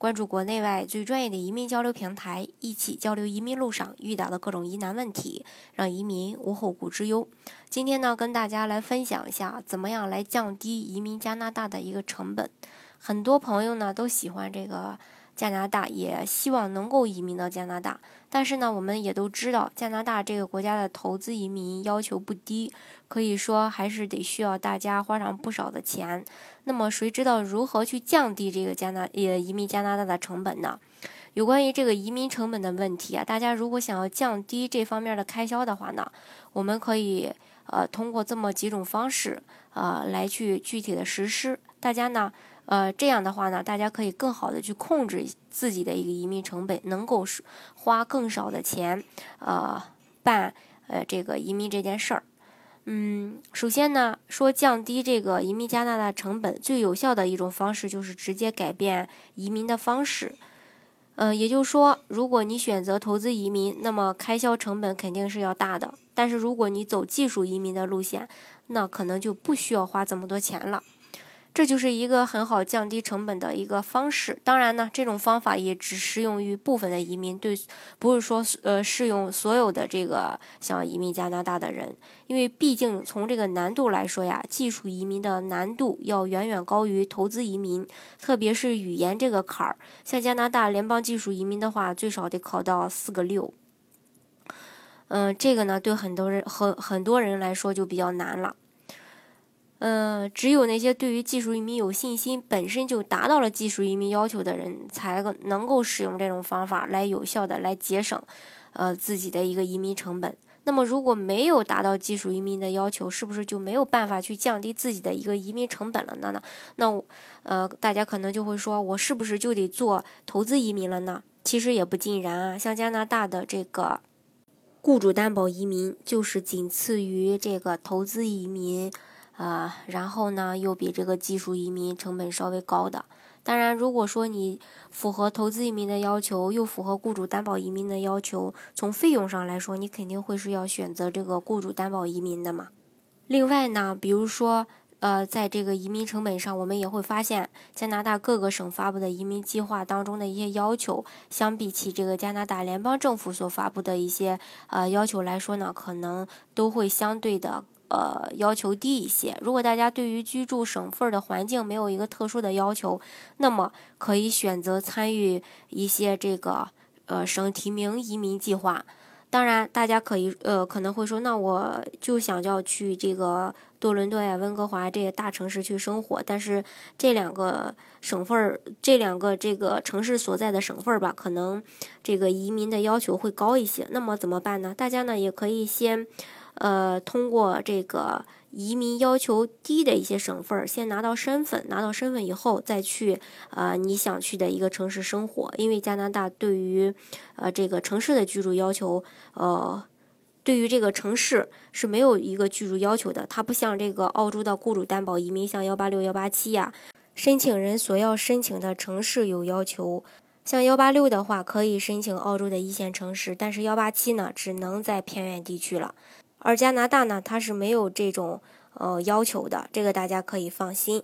关注国内外最专业的移民交流平台，一起交流移民路上遇到的各种疑难问题，让移民无后顾之忧。今天呢，跟大家来分享一下，怎么样来降低移民加拿大的一个成本。很多朋友呢都喜欢这个。加拿大也希望能够移民到加拿大，但是呢，我们也都知道，加拿大这个国家的投资移民要求不低，可以说还是得需要大家花上不少的钱。那么，谁知道如何去降低这个加拿也移民加拿大的成本呢？有关于这个移民成本的问题啊，大家如果想要降低这方面的开销的话呢，我们可以呃通过这么几种方式呃来去具体的实施。大家呢？呃，这样的话呢，大家可以更好的去控制自己的一个移民成本，能够花更少的钱，呃，办呃这个移民这件事儿。嗯，首先呢，说降低这个移民加拿大成本最有效的一种方式就是直接改变移民的方式。呃，也就是说，如果你选择投资移民，那么开销成本肯定是要大的。但是如果你走技术移民的路线，那可能就不需要花这么多钱了。这就是一个很好降低成本的一个方式。当然呢，这种方法也只适用于部分的移民，对，不是说呃适用所有的这个想移民加拿大的人。因为毕竟从这个难度来说呀，技术移民的难度要远远高于投资移民，特别是语言这个坎儿。像加拿大联邦技术移民的话，最少得考到四个六。嗯，这个呢，对很多人很很多人来说就比较难了。嗯，只有那些对于技术移民有信心、本身就达到了技术移民要求的人，才能够使用这种方法来有效的来节省，呃，自己的一个移民成本。那么，如果没有达到技术移民的要求，是不是就没有办法去降低自己的一个移民成本了呢？那那，呃，大家可能就会说，我是不是就得做投资移民了呢？其实也不尽然啊，像加拿大的这个雇主担保移民，就是仅次于这个投资移民。啊，然后呢，又比这个技术移民成本稍微高的。当然，如果说你符合投资移民的要求，又符合雇主担保移民的要求，从费用上来说，你肯定会是要选择这个雇主担保移民的嘛。另外呢，比如说，呃，在这个移民成本上，我们也会发现，加拿大各个省发布的移民计划当中的一些要求，相比起这个加拿大联邦政府所发布的一些呃要求来说呢，可能都会相对的。呃，要求低一些。如果大家对于居住省份的环境没有一个特殊的要求，那么可以选择参与一些这个呃省提名移民计划。当然，大家可以呃可能会说，那我就想要去这个多伦多呀、温哥华这些大城市去生活，但是这两个省份儿、这两个这个城市所在的省份儿吧，可能这个移民的要求会高一些。那么怎么办呢？大家呢也可以先。呃，通过这个移民要求低的一些省份，先拿到身份，拿到身份以后再去呃你想去的一个城市生活。因为加拿大对于呃这个城市的居住要求，呃，对于这个城市是没有一个居住要求的。它不像这个澳洲的雇主担保移民，像幺八六、幺八七呀，申请人所要申请的城市有要求。像幺八六的话，可以申请澳洲的一线城市，但是幺八七呢，只能在偏远地区了。而加拿大呢，它是没有这种呃要求的，这个大家可以放心。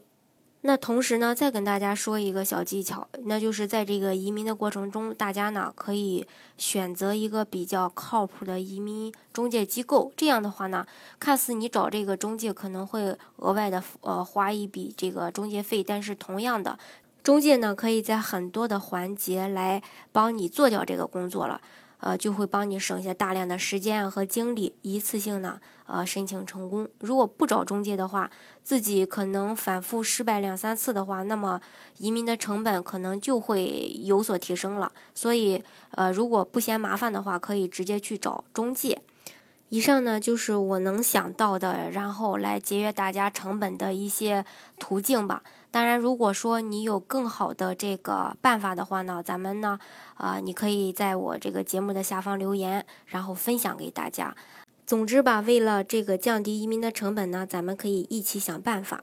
那同时呢，再跟大家说一个小技巧，那就是在这个移民的过程中，大家呢可以选择一个比较靠谱的移民中介机构。这样的话呢，看似你找这个中介可能会额外的呃花一笔这个中介费，但是同样的，中介呢可以在很多的环节来帮你做掉这个工作了。呃，就会帮你省下大量的时间和精力，一次性呢，呃，申请成功。如果不找中介的话，自己可能反复失败两三次的话，那么移民的成本可能就会有所提升了。所以，呃，如果不嫌麻烦的话，可以直接去找中介。以上呢就是我能想到的，然后来节约大家成本的一些途径吧。当然，如果说你有更好的这个办法的话呢，咱们呢，啊，你可以在我这个节目的下方留言，然后分享给大家。总之吧，为了这个降低移民的成本呢，咱们可以一起想办法。